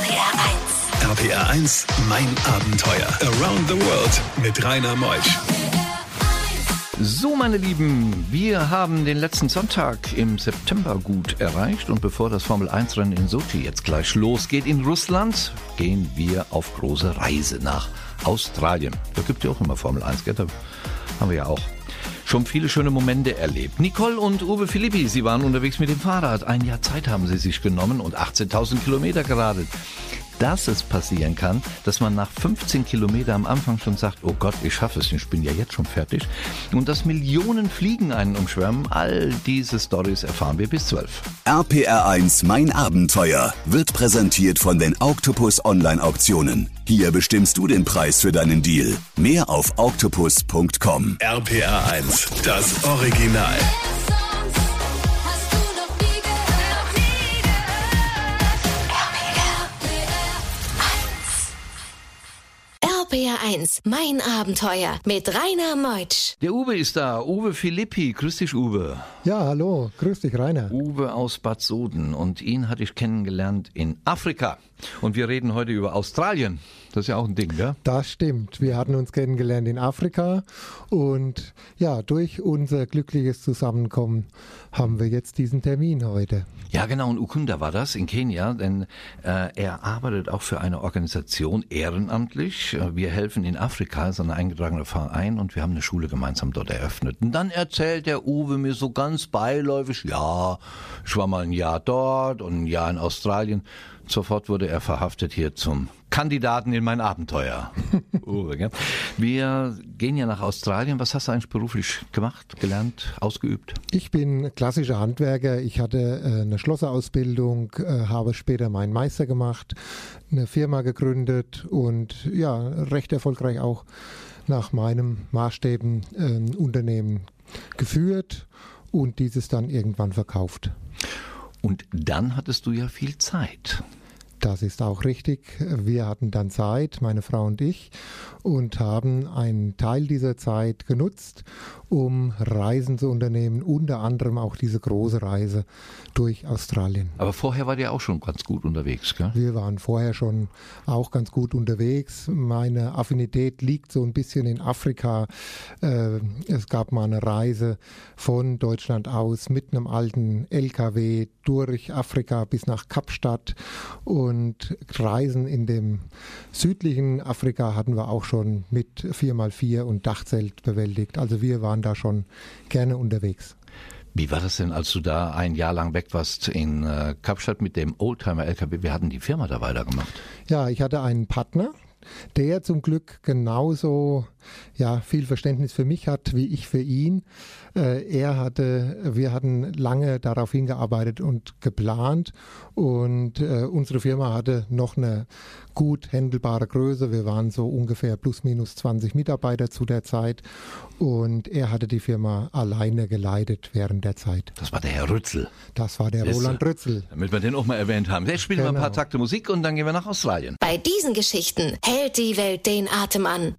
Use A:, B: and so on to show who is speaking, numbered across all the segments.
A: RPR 1. RPR 1, mein Abenteuer. Around the World mit Rainer Meusch.
B: So, meine Lieben, wir haben den letzten Sonntag im September gut erreicht und bevor das Formel 1 Rennen in Sochi jetzt gleich losgeht in Russland, gehen wir auf große Reise nach Australien. Da gibt es ja auch immer Formel 1, gell? Da haben wir ja auch schon viele schöne Momente erlebt. Nicole und Uwe Philippi, sie waren unterwegs mit dem Fahrrad. Ein Jahr Zeit haben sie sich genommen und 18.000 Kilometer geradelt dass es passieren kann, dass man nach 15 Kilometer am Anfang schon sagt, oh Gott, ich schaffe es, ich bin ja jetzt schon fertig. Und dass Millionen Fliegen einen umschwärmen, all diese Stories erfahren wir bis 12.
A: RPR 1 Mein Abenteuer wird präsentiert von den Octopus Online Auktionen. Hier bestimmst du den Preis für deinen Deal. Mehr auf octopus.com. RPR 1, das Original.
C: RPR1, mein Abenteuer mit Rainer Meutsch.
B: Der Uwe ist da, Uwe Philippi. Grüß dich, Uwe.
D: Ja, hallo, grüß dich, Rainer.
B: Uwe aus Bad Soden und ihn hatte ich kennengelernt in Afrika. Und wir reden heute über Australien. Das ist ja auch ein Ding, ja?
D: Das stimmt. Wir hatten uns kennengelernt in Afrika und ja, durch unser glückliches Zusammenkommen haben wir jetzt diesen Termin heute.
B: Ja, genau. Und Ukunda war das in Kenia, denn äh, er arbeitet auch für eine Organisation ehrenamtlich. Wir helfen in Afrika, ist ein eingetragener Verein und wir haben eine Schule gemeinsam dort eröffnet. Und dann erzählt der Uwe mir so ganz beiläufig, ja, ich war mal ein Jahr dort und ein Jahr in Australien. Sofort wurde er verhaftet hier zum Kandidaten in mein Abenteuer. Uwe, Wir gehen ja nach Australien. Was hast du eigentlich beruflich gemacht, gelernt, ausgeübt?
D: Ich bin klassischer Handwerker. Ich hatte äh, eine Schlosserausbildung, äh, habe später meinen Meister gemacht, eine Firma gegründet und ja, recht erfolgreich auch nach meinem Maßstäben ein Unternehmen geführt und dieses dann irgendwann verkauft.
B: Und dann hattest du ja viel Zeit.
D: Das ist auch richtig. Wir hatten dann Zeit, meine Frau und ich, und haben einen Teil dieser Zeit genutzt, um Reisen zu unternehmen, unter anderem auch diese große Reise durch Australien.
B: Aber vorher war ihr auch schon ganz gut unterwegs, gell?
D: Wir waren vorher schon auch ganz gut unterwegs. Meine Affinität liegt so ein bisschen in Afrika. Äh, es gab mal eine Reise von Deutschland aus mit einem alten LKW durch Afrika bis nach Kapstadt und Reisen in dem südlichen Afrika hatten wir auch schon mit 4x4 und Dachzelt bewältigt. Also wir waren da schon gerne unterwegs.
B: Wie war das denn, als du da ein Jahr lang weg warst in äh, Kapstadt mit dem Oldtimer LKW? Wir hatten die Firma da weitergemacht.
D: Ja, ich hatte einen Partner, der zum Glück genauso ja, viel Verständnis für mich hat wie ich für ihn. Äh, er hatte, wir hatten lange darauf hingearbeitet und geplant und äh, unsere Firma hatte noch eine gut händelbare Größe. Wir waren so ungefähr plus minus 20 Mitarbeiter zu der Zeit und er hatte die Firma alleine geleitet während der Zeit.
B: Das war der Herr Rützel.
D: Das war der Ist, Roland Rützel.
B: Damit wir den auch mal erwähnt haben. Jetzt spielen genau. wir ein paar genau. Takte Musik und dann gehen wir nach Australien.
C: Bei diesen Geschichten hält die Welt den Atem an.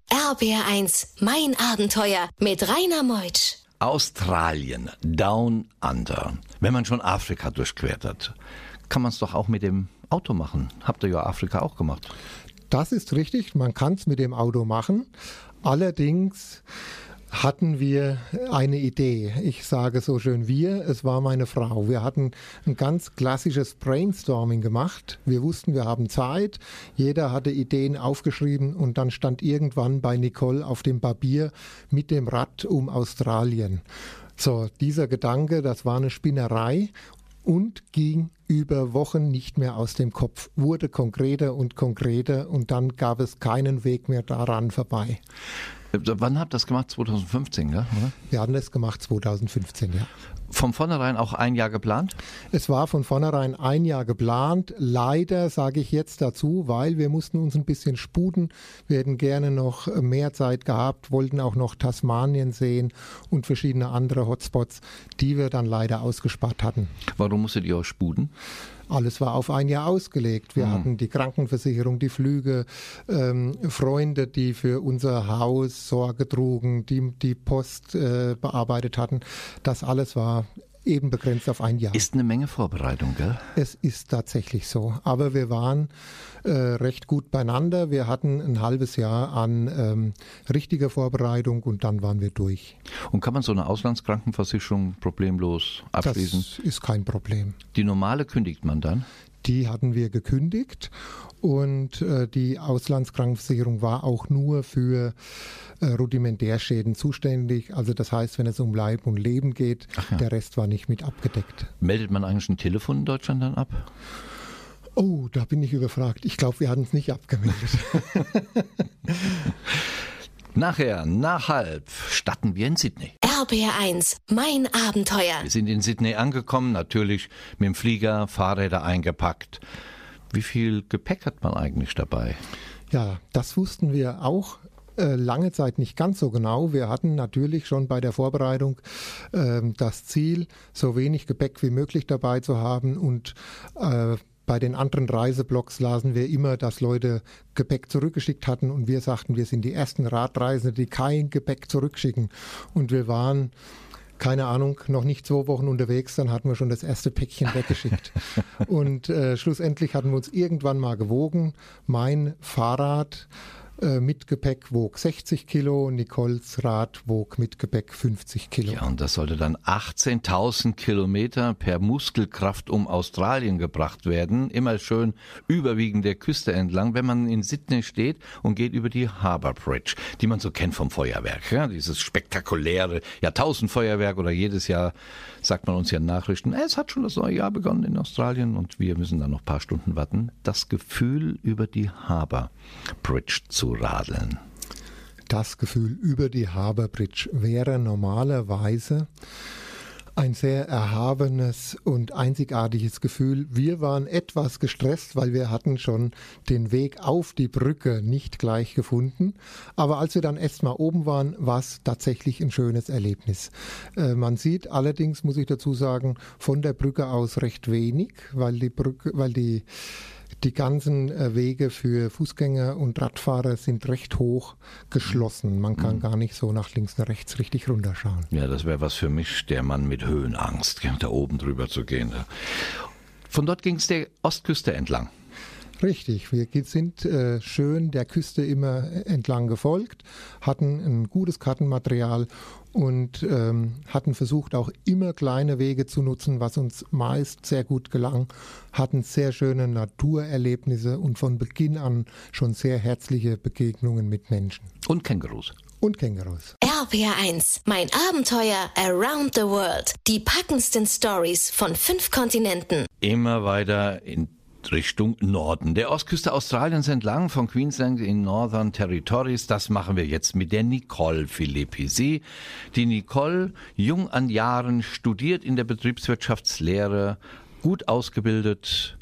C: RBR1, mein Abenteuer mit Rainer Meutsch.
B: Australien, Down Under. Wenn man schon Afrika durchquert hat, kann man es doch auch mit dem Auto machen. Habt ihr ja Afrika auch gemacht.
D: Das ist richtig, man kann es mit dem Auto machen. Allerdings hatten wir eine Idee. Ich sage so schön wir, es war meine Frau. Wir hatten ein ganz klassisches Brainstorming gemacht. Wir wussten, wir haben Zeit. Jeder hatte Ideen aufgeschrieben und dann stand irgendwann bei Nicole auf dem Papier mit dem Rad um Australien. So, dieser Gedanke, das war eine Spinnerei und ging über Wochen nicht mehr aus dem Kopf, wurde konkreter und konkreter und dann gab es keinen Weg mehr daran vorbei.
B: Wann habt ihr das gemacht? 2015, ja? Oder?
D: Wir hatten das gemacht 2015, ja.
B: Von vornherein auch ein Jahr geplant?
D: Es war von vornherein ein Jahr geplant. Leider sage ich jetzt dazu, weil wir mussten uns ein bisschen sputen. Wir hätten gerne noch mehr Zeit gehabt, wollten auch noch Tasmanien sehen und verschiedene andere Hotspots, die wir dann leider ausgespart hatten.
B: Warum musstet ihr euch sputen?
D: Alles war auf ein Jahr ausgelegt. Wir mhm. hatten die Krankenversicherung, die Flüge, ähm, Freunde, die für unser Haus Sorge trugen, die die Post äh, bearbeitet hatten. Das alles war eben begrenzt auf ein Jahr.
B: Ist eine Menge Vorbereitung, gell?
D: Es ist tatsächlich so. Aber wir waren äh, recht gut beieinander. Wir hatten ein halbes Jahr an ähm, richtiger Vorbereitung und dann waren wir durch.
B: Und kann man so eine Auslandskrankenversicherung problemlos abschließen?
D: Das ist kein Problem.
B: Die normale kündigt man dann?
D: Die hatten wir gekündigt und äh, die Auslandskrankenversicherung war auch nur für äh, Rudimentärschäden zuständig. Also das heißt, wenn es um Leib und Leben geht, ja. der Rest war nicht mit abgedeckt.
B: Meldet man eigentlich ein Telefon in Deutschland dann ab?
D: Oh, da bin ich überfragt. Ich glaube, wir hatten es nicht abgemeldet.
B: Nachher, nach halb, starten wir in Sydney.
C: RBR1, mein Abenteuer.
B: Wir sind in Sydney angekommen, natürlich mit dem Flieger, Fahrräder eingepackt. Wie viel Gepäck hat man eigentlich dabei?
D: Ja, das wussten wir auch äh, lange Zeit nicht ganz so genau. Wir hatten natürlich schon bei der Vorbereitung äh, das Ziel, so wenig Gepäck wie möglich dabei zu haben und äh, bei den anderen Reiseblocks lasen wir immer, dass Leute Gepäck zurückgeschickt hatten und wir sagten, wir sind die ersten Radreisende, die kein Gepäck zurückschicken. Und wir waren keine Ahnung, noch nicht zwei Wochen unterwegs, dann hatten wir schon das erste Päckchen weggeschickt. und äh, schlussendlich hatten wir uns irgendwann mal gewogen. Mein Fahrrad äh, mit Gepäck wog 60 Kilo, Nicoles Rad wog mit Gepäck 50 Kilo.
B: Ja, und das sollte dann 18.000 Kilometer per Muskelkraft um Australien gebracht werden. Immer schön überwiegend der Küste entlang, wenn man in Sydney steht und geht über die Harbour Bridge, die man so kennt vom Feuerwerk. Ja, dieses spektakuläre Jahrtausendfeuerwerk oder jedes Jahr sagt man uns ja in Nachrichten, es hat schon das neue Jahr begonnen in Australien und wir müssen dann noch ein paar Stunden warten. Das Gefühl über die Harbour Bridge zu radeln.
D: Das Gefühl über die Harbour Bridge wäre normalerweise ein sehr erhabenes und einzigartiges Gefühl. Wir waren etwas gestresst, weil wir hatten schon den Weg auf die Brücke nicht gleich gefunden. Aber als wir dann erst mal oben waren, war es tatsächlich ein schönes Erlebnis. Äh, man sieht allerdings, muss ich dazu sagen, von der Brücke aus recht wenig, weil die Brücke, weil die die ganzen äh, Wege für Fußgänger und Radfahrer sind recht hoch geschlossen. Man kann mhm. gar nicht so nach links und rechts richtig runterschauen.
B: Ja, das wäre was für mich, der Mann mit Höhenangst, da oben drüber zu gehen. Von dort ging es der Ostküste entlang.
D: Richtig, wir sind äh, schön der Küste immer entlang gefolgt, hatten ein gutes Kartenmaterial und ähm, hatten versucht, auch immer kleine Wege zu nutzen, was uns meist sehr gut gelang, hatten sehr schöne Naturerlebnisse und von Beginn an schon sehr herzliche Begegnungen mit Menschen.
B: Und Kängurus.
D: Und Kängurus.
C: RPR1, mein Abenteuer Around the World. Die packendsten Stories von fünf Kontinenten.
B: Immer weiter in Richtung Norden. Der Ostküste Australiens entlang von Queensland in Northern Territories. Das machen wir jetzt mit der Nicole Philippi. Sie, die Nicole, jung an Jahren, studiert in der Betriebswirtschaftslehre, gut ausgebildet.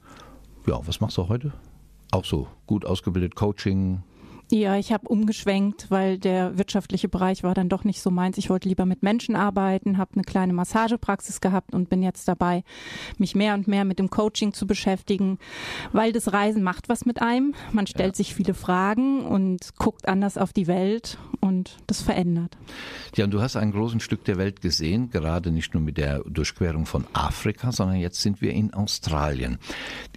B: Ja, was machst du heute? Auch so, gut ausgebildet, Coaching,
E: ja, ich habe umgeschwenkt, weil der wirtschaftliche Bereich war dann doch nicht so meins. Ich wollte lieber mit Menschen arbeiten, habe eine kleine Massagepraxis gehabt und bin jetzt dabei, mich mehr und mehr mit dem Coaching zu beschäftigen, weil das Reisen macht was mit einem. Man stellt ja. sich viele Fragen und guckt anders auf die Welt und das verändert.
B: Ja, und du hast ein großes Stück der Welt gesehen, gerade nicht nur mit der Durchquerung von Afrika, sondern jetzt sind wir in Australien.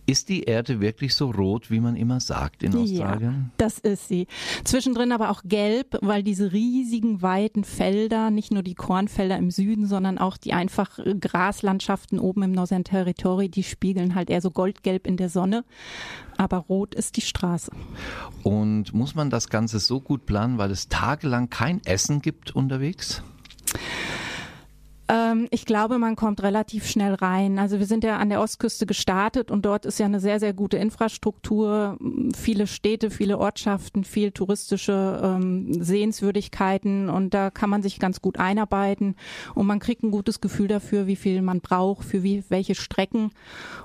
B: Ist die Erde wirklich so rot, wie man immer sagt in Australien?
E: Ja, das ist sie. Zwischendrin aber auch gelb, weil diese riesigen weiten Felder, nicht nur die Kornfelder im Süden, sondern auch die einfach äh, Graslandschaften oben im Northern Territory, die spiegeln halt eher so goldgelb in der Sonne. Aber rot ist die Straße.
B: Und muss man das Ganze so gut planen, weil es tagelang kein Essen gibt unterwegs?
E: Ähm, ich glaube, man kommt relativ schnell rein. Also wir sind ja an der Ostküste gestartet und dort ist ja eine sehr, sehr gute Infrastruktur, viele Städte, viele Ortschaften, viel touristische ähm, Sehenswürdigkeiten und da kann man sich ganz gut einarbeiten und man kriegt ein gutes Gefühl dafür, wie viel man braucht, für wie, welche Strecken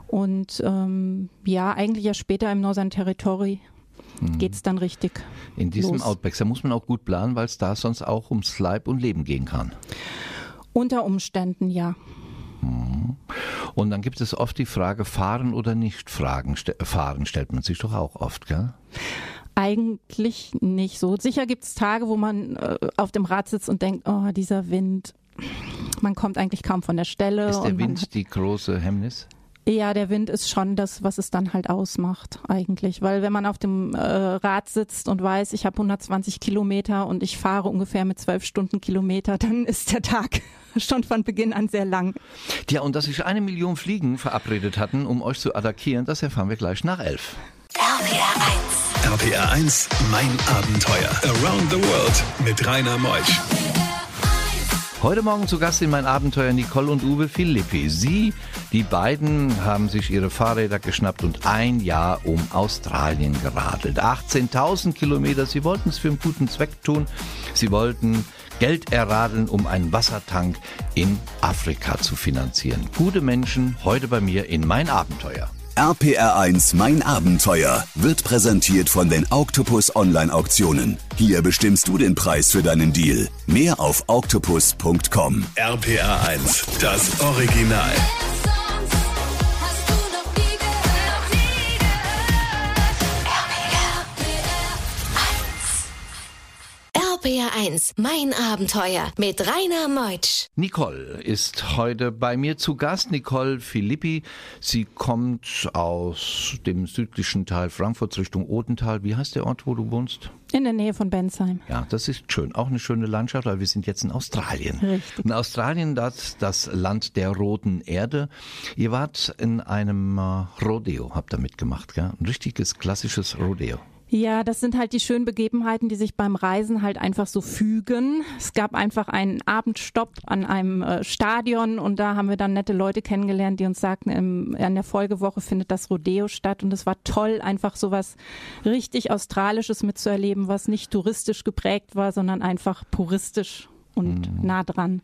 E: und ähm, ja, eigentlich ja später im Northern Territory mhm. geht es dann richtig.
B: In diesem
E: los.
B: Outback, da muss man auch gut planen, weil es da sonst auch ums Leib und Leben gehen kann.
E: Unter Umständen, ja.
B: Mhm. Und dann gibt es oft die Frage, fahren oder nicht fragen. Fahren stellt man sich doch auch oft, gell?
E: Eigentlich nicht so. Sicher gibt es Tage, wo man äh, auf dem Rad sitzt und denkt, oh, dieser Wind, man kommt eigentlich kaum von der Stelle.
B: Ist der Wind die große Hemmnis?
E: Ja, der Wind ist schon das, was es dann halt ausmacht eigentlich. Weil wenn man auf dem äh, Rad sitzt und weiß, ich habe 120 Kilometer und ich fahre ungefähr mit 12 Stunden Kilometer, dann ist der Tag schon von Beginn an sehr lang.
B: Ja, und dass sich eine Million Fliegen verabredet hatten, um euch zu attackieren, das erfahren wir gleich nach elf.
A: RPR 1. RPR 1, mein Abenteuer. Around the World mit Rainer Meusch.
B: Heute Morgen zu Gast in mein Abenteuer Nicole und Uwe Philippi. Sie, die beiden, haben sich ihre Fahrräder geschnappt und ein Jahr um Australien geradelt. 18.000 Kilometer. Sie wollten es für einen guten Zweck tun. Sie wollten Geld erradeln, um einen Wassertank in Afrika zu finanzieren. Gute Menschen, heute bei mir in mein Abenteuer.
A: RPR1 Mein Abenteuer wird präsentiert von den Octopus Online Auktionen. Hier bestimmst du den Preis für deinen Deal. Mehr auf octopus.com. RPR1, das Original.
C: RPR1, mein Abenteuer mit Rainer Meutsch.
B: Nicole ist heute bei mir zu Gast. Nicole Philippi. Sie kommt aus dem südlichen Teil Frankfurts Richtung Odenthal. Wie heißt der Ort, wo du wohnst?
E: In der Nähe von Bensheim.
B: Ja, das ist schön. Auch eine schöne Landschaft, weil wir sind jetzt in Australien.
E: Richtig.
B: In Australien, das das Land der roten Erde. Ihr wart in einem äh, Rodeo, habt ihr mitgemacht, gell? Ein richtiges klassisches Rodeo.
E: Ja, das sind halt die schönen Begebenheiten, die sich beim Reisen halt einfach so fügen. Es gab einfach einen Abendstopp an einem äh, Stadion und da haben wir dann nette Leute kennengelernt, die uns sagten, im, in der Folgewoche findet das Rodeo statt und es war toll, einfach so was richtig Australisches mitzuerleben, was nicht touristisch geprägt war, sondern einfach puristisch und mhm. nah dran.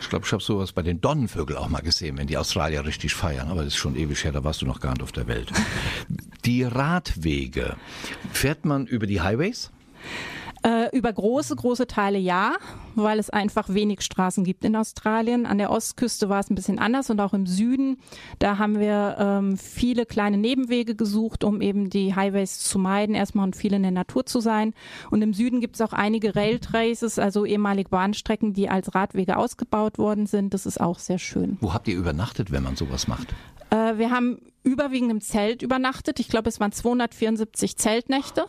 B: Ich glaube, ich habe sowas bei den Donnenvögeln auch mal gesehen, wenn die Australier richtig feiern. Aber das ist schon ewig her, da warst du noch gar nicht auf der Welt. Die Radwege. Fährt man über die Highways?
E: Äh, über große, große Teile ja, weil es einfach wenig Straßen gibt in Australien. An der Ostküste war es ein bisschen anders und auch im Süden. Da haben wir ähm, viele kleine Nebenwege gesucht, um eben die Highways zu meiden, erstmal und viel in der Natur zu sein. Und im Süden gibt es auch einige Railtraces, also ehemalige Bahnstrecken, die als Radwege ausgebaut worden sind. Das ist auch sehr schön.
B: Wo habt ihr übernachtet, wenn man sowas macht?
E: Äh, wir haben überwiegend im Zelt übernachtet. Ich glaube, es waren 274 Zeltnächte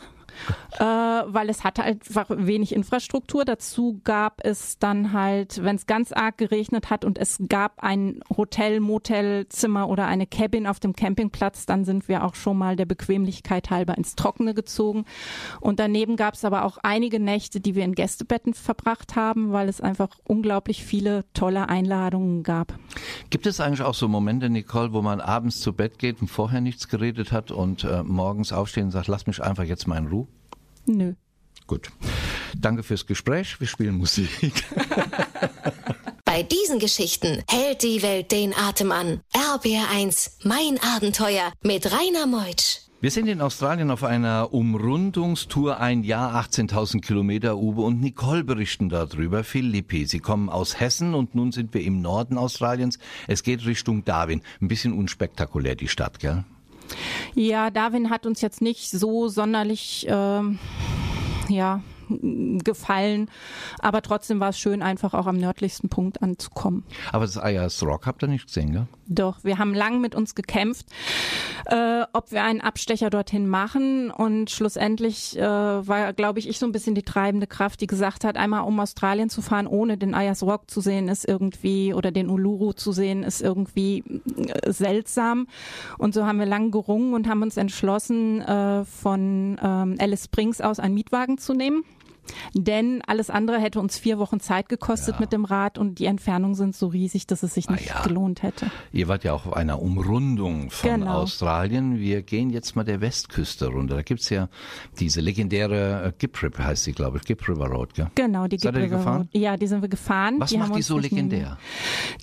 E: äh, weil es hatte einfach wenig Infrastruktur. Dazu gab es dann halt, wenn es ganz arg geregnet hat und es gab ein Hotel, Motelzimmer oder eine Cabin auf dem Campingplatz, dann sind wir auch schon mal der Bequemlichkeit halber ins Trockene gezogen. Und daneben gab es aber auch einige Nächte, die wir in Gästebetten verbracht haben, weil es einfach unglaublich viele tolle Einladungen gab.
B: Gibt es eigentlich auch so Momente, Nicole, wo man abends zu Bett geht und vorher nichts geredet hat und äh, morgens aufstehen und sagt, lass mich einfach jetzt mal in Ruhe?
E: Nö.
B: Gut. Danke fürs Gespräch. Wir spielen Musik.
C: Bei diesen Geschichten hält die Welt den Atem an. RBR1, mein Abenteuer mit Rainer Meutsch.
B: Wir sind in Australien auf einer Umrundungstour, ein Jahr 18.000 Kilometer, Uwe und Nicole berichten darüber. Philippi, sie kommen aus Hessen und nun sind wir im Norden Australiens. Es geht Richtung Darwin. Ein bisschen unspektakulär die Stadt, gell?
E: Ja, Darwin hat uns jetzt nicht so sonderlich, äh, ja, gefallen. Aber trotzdem war es schön, einfach auch am nördlichsten Punkt anzukommen.
B: Aber das Ayers Rock habt ihr nicht gesehen, gell?
E: Doch, wir haben lang mit uns gekämpft, äh, ob wir einen Abstecher dorthin machen. Und schlussendlich äh, war, glaube ich, ich so ein bisschen die treibende Kraft, die gesagt hat, einmal um Australien zu fahren, ohne den Ayers Rock zu sehen, ist irgendwie, oder den Uluru zu sehen, ist irgendwie äh, seltsam. Und so haben wir lang gerungen und haben uns entschlossen, äh, von ähm, Alice Springs aus einen Mietwagen zu nehmen. Denn alles andere hätte uns vier Wochen Zeit gekostet ja. mit dem Rad und die Entfernungen sind so riesig, dass es sich nicht ja. gelohnt hätte.
B: Ihr wart ja auch auf einer Umrundung von genau. Australien. Wir gehen jetzt mal der Westküste runter. Da gibt's ja diese legendäre äh, Gip Rip, heißt sie, glaube ich, Gip River Road. Gell?
E: Genau, die Gip River Road. Ja, die sind wir gefahren.
B: Was
E: die
B: macht die so legendär?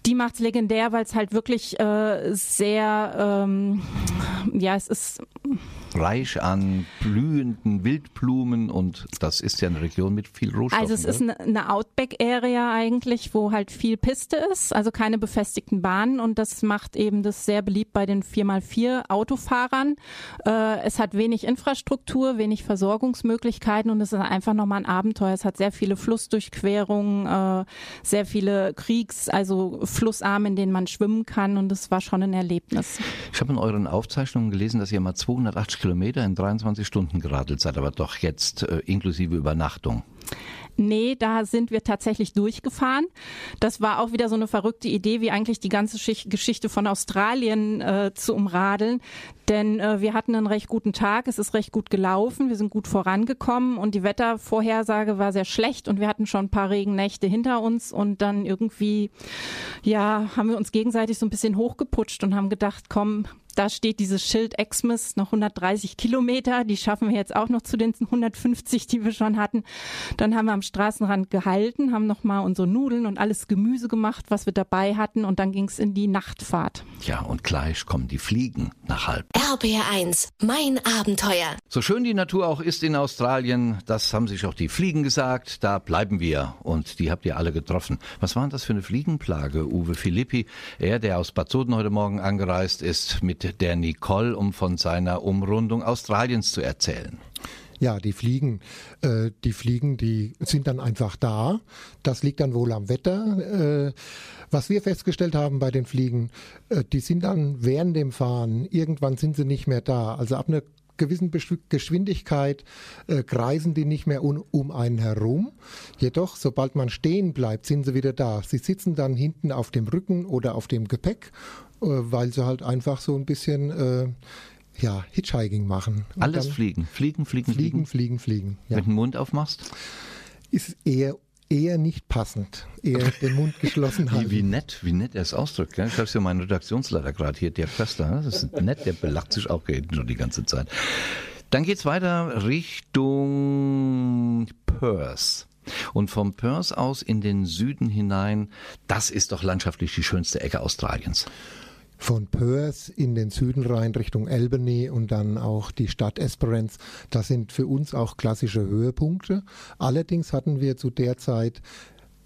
E: Die macht's legendär, weil es halt wirklich äh, sehr, ähm, ja, es ist
B: reich an blühenden Wildblumen und das ist ja eine Region mit viel Rohstoffen.
E: Also es ist eine Outback-Area eigentlich, wo halt viel Piste ist, also keine befestigten Bahnen und das macht eben das sehr beliebt bei den 4x4 Autofahrern. Äh, es hat wenig Infrastruktur, wenig Versorgungsmöglichkeiten und es ist einfach nochmal ein Abenteuer. Es hat sehr viele Flussdurchquerungen, äh, sehr viele Kriegs-, also Flussarme, in denen man schwimmen kann und es war schon ein Erlebnis.
B: Ich habe in euren Aufzeichnungen gelesen, dass ihr mal 280 Kilometer in 23 Stunden geradelt seid, aber doch jetzt äh, inklusive Übernachtung.
E: Nee, da sind wir tatsächlich durchgefahren. Das war auch wieder so eine verrückte Idee, wie eigentlich die ganze Geschichte von Australien äh, zu umradeln. Denn äh, wir hatten einen recht guten Tag, es ist recht gut gelaufen, wir sind gut vorangekommen und die Wettervorhersage war sehr schlecht und wir hatten schon ein paar Regennächte hinter uns und dann irgendwie, ja, haben wir uns gegenseitig so ein bisschen hochgeputscht und haben gedacht, komm, da steht dieses Schild Exmouth noch 130 Kilometer. Die schaffen wir jetzt auch noch zu den 150, die wir schon hatten. Dann haben wir am Straßenrand gehalten, haben nochmal unsere Nudeln und alles Gemüse gemacht, was wir dabei hatten. Und dann ging es in die Nachtfahrt.
B: Ja, und gleich kommen die Fliegen nach halb.
C: RBR1, mein Abenteuer.
B: So schön die Natur auch ist in Australien, das haben sich auch die Fliegen gesagt. Da bleiben wir. Und die habt ihr alle getroffen. Was war denn das für eine Fliegenplage, Uwe Filippi? Er, der aus Bad Soden heute Morgen angereist ist, mit der Nicole, um von seiner Umrundung Australiens zu erzählen.
D: Ja, die Fliegen, äh, die Fliegen, die sind dann einfach da. Das liegt dann wohl am Wetter. Äh, was wir festgestellt haben bei den Fliegen, äh, die sind dann während dem Fahren, irgendwann sind sie nicht mehr da. Also ab einer gewissen Geschwindigkeit kreisen die nicht mehr um einen herum. Jedoch, sobald man stehen bleibt, sind sie wieder da. Sie sitzen dann hinten auf dem Rücken oder auf dem Gepäck weil sie halt einfach so ein bisschen äh, ja, Hitchhiking machen.
B: Und Alles fliegen. Fliegen, fliegen,
D: fliegen. Fliegen, fliegen, fliegen.
B: Ja. Mit dem Mund aufmachst?
D: Ist eher eher nicht passend. Eher den Mund geschlossen halten.
B: Wie, wie nett, wie nett er es ausdrückt. Gell? Ich habe ja meinen Redaktionsleiter gerade hier, der Köster. Ne? Das ist nett, der belacht sich auch schon die ganze Zeit. Dann geht's weiter Richtung Perth. Und vom Perth aus in den Süden hinein, das ist doch landschaftlich die schönste Ecke Australiens
D: von Perth in den Süden rein Richtung Albany und dann auch die Stadt Esperance. Das sind für uns auch klassische Höhepunkte. Allerdings hatten wir zu der Zeit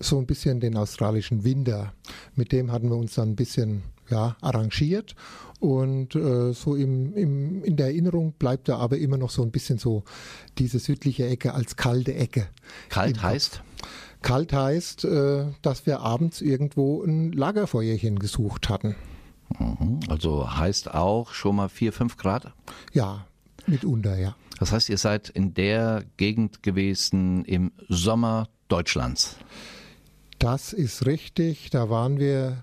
D: so ein bisschen den australischen Winter. Mit dem hatten wir uns dann ein bisschen ja, arrangiert und äh, so im, im, in der Erinnerung bleibt da aber immer noch so ein bisschen so diese südliche Ecke als kalte Ecke.
B: Kalt heißt?
D: Kalt heißt, äh, dass wir abends irgendwo ein Lagerfeuerchen gesucht hatten.
B: Mhm. Also heißt auch schon mal 4, 5 Grad?
D: Ja, mitunter, ja.
B: Das heißt, ihr seid in der Gegend gewesen im Sommer Deutschlands.
D: Das ist richtig. Da waren wir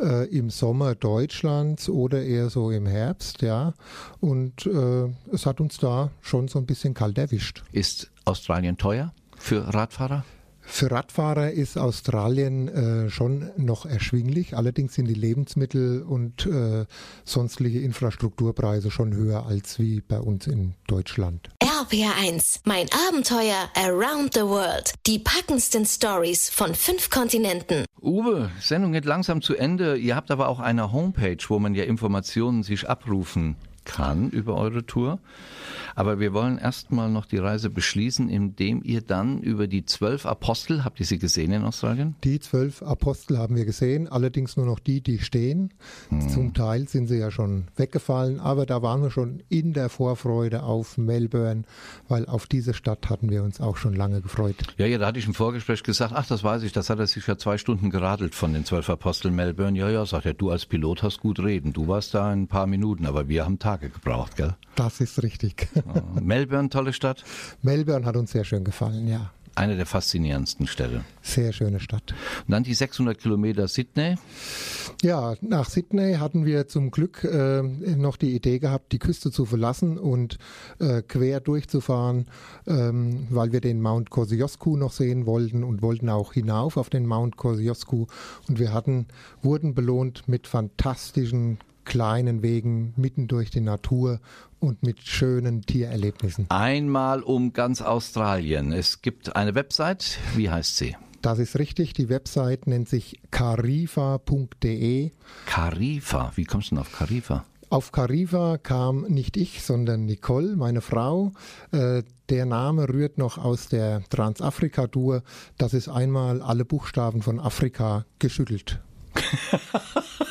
D: äh, im Sommer Deutschlands oder eher so im Herbst, ja. Und äh, es hat uns da schon so ein bisschen kalt erwischt.
B: Ist Australien teuer für Radfahrer?
D: Für Radfahrer ist Australien äh, schon noch erschwinglich. Allerdings sind die Lebensmittel und äh, sonstige Infrastrukturpreise schon höher als wie bei uns in Deutschland.
C: RPR1, mein Abenteuer around the world. Die packendsten Stories von fünf Kontinenten.
B: Uwe, Sendung geht langsam zu Ende. Ihr habt aber auch eine Homepage, wo man ja Informationen sich abrufen kann über eure Tour. Aber wir wollen erstmal noch die Reise beschließen, indem ihr dann über die zwölf Apostel, habt ihr sie gesehen in Australien?
D: Die zwölf Apostel haben wir gesehen, allerdings nur noch die, die stehen. Hm. Zum Teil sind sie ja schon weggefallen, aber da waren wir schon in der Vorfreude auf Melbourne, weil auf diese Stadt hatten wir uns auch schon lange gefreut.
B: Ja, ja, da hatte ich im Vorgespräch gesagt, ach, das weiß ich, das hat er sich ja zwei Stunden geradelt von den zwölf Aposteln Melbourne. Ja, ja, sagt er, du als Pilot hast gut reden. Du warst da in ein paar Minuten, aber wir haben Tage gebraucht, gell?
D: Das ist richtig.
B: Melbourne, tolle Stadt?
D: Melbourne hat uns sehr schön gefallen, ja.
B: Eine der faszinierendsten Städte.
D: Sehr schöne Stadt.
B: Und dann die 600 Kilometer Sydney.
D: Ja, nach Sydney hatten wir zum Glück äh, noch die Idee gehabt, die Küste zu verlassen und äh, quer durchzufahren, ähm, weil wir den Mount Kosciuszko noch sehen wollten und wollten auch hinauf auf den Mount Kosciuszko. Und wir hatten, wurden belohnt mit fantastischen kleinen Wegen mitten durch die Natur und mit schönen Tiererlebnissen.
B: Einmal um ganz Australien. Es gibt eine Website. Wie heißt sie?
D: Das ist richtig. Die Website nennt sich carifa.de.
B: Carifa? Wie kommst du denn auf Carifa?
D: Auf Cariva kam nicht ich, sondern Nicole, meine Frau. Äh, der Name rührt noch aus der Transafrika-Tour. Das ist einmal alle Buchstaben von Afrika geschüttelt.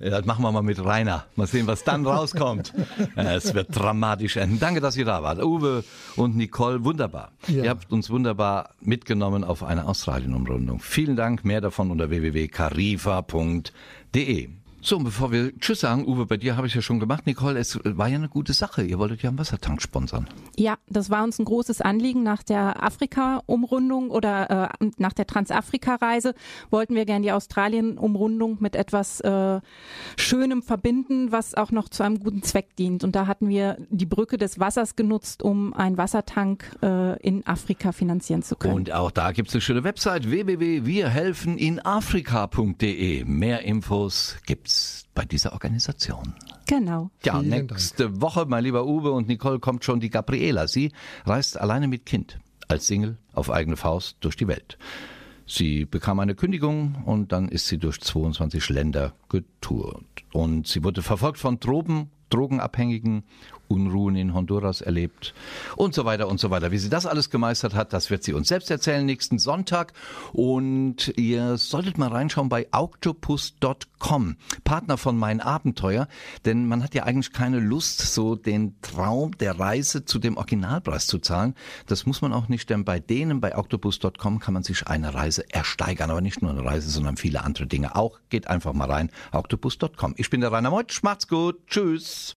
B: Das machen wir mal mit Rainer. Mal sehen, was dann rauskommt. es wird dramatisch enden. Danke, dass ihr da wart. Uwe und Nicole, wunderbar. Ja. Ihr habt uns wunderbar mitgenommen auf eine Australien-Umrundung. Vielen Dank. Mehr davon unter www.carifa.de. So, und bevor wir Tschüss sagen, Uwe, bei dir habe ich ja schon gemacht. Nicole, es war ja eine gute Sache. Ihr wolltet ja einen Wassertank sponsern.
E: Ja, das war uns ein großes Anliegen nach der Afrika-Umrundung oder äh, nach der Transafrika-Reise wollten wir gerne die Australien-Umrundung mit etwas äh, Schönem verbinden, was auch noch zu einem guten Zweck dient. Und da hatten wir die Brücke des Wassers genutzt, um einen Wassertank äh, in Afrika finanzieren zu können.
B: Und auch da gibt es eine schöne Website www.wirhelfeninafrika.de. Mehr Infos gibt bei dieser Organisation.
E: Genau.
B: Ja, Vielen nächste Dank. Woche, mein lieber Uwe und Nicole, kommt schon die Gabriela. Sie reist alleine mit Kind als Single auf eigene Faust durch die Welt. Sie bekam eine Kündigung und dann ist sie durch 22 Länder getourt. Und sie wurde verfolgt von Drogen, Drogenabhängigen Unruhen in Honduras erlebt und so weiter und so weiter. Wie sie das alles gemeistert hat, das wird sie uns selbst erzählen nächsten Sonntag. Und ihr solltet mal reinschauen bei octopus.com, Partner von Mein Abenteuer, denn man hat ja eigentlich keine Lust, so den Traum der Reise zu dem Originalpreis zu zahlen. Das muss man auch nicht, denn bei denen, bei octopus.com kann man sich eine Reise ersteigern, aber nicht nur eine Reise, sondern viele andere Dinge auch. Geht einfach mal rein, octopus.com. Ich bin der Rainer Meutsch, macht's gut, tschüss.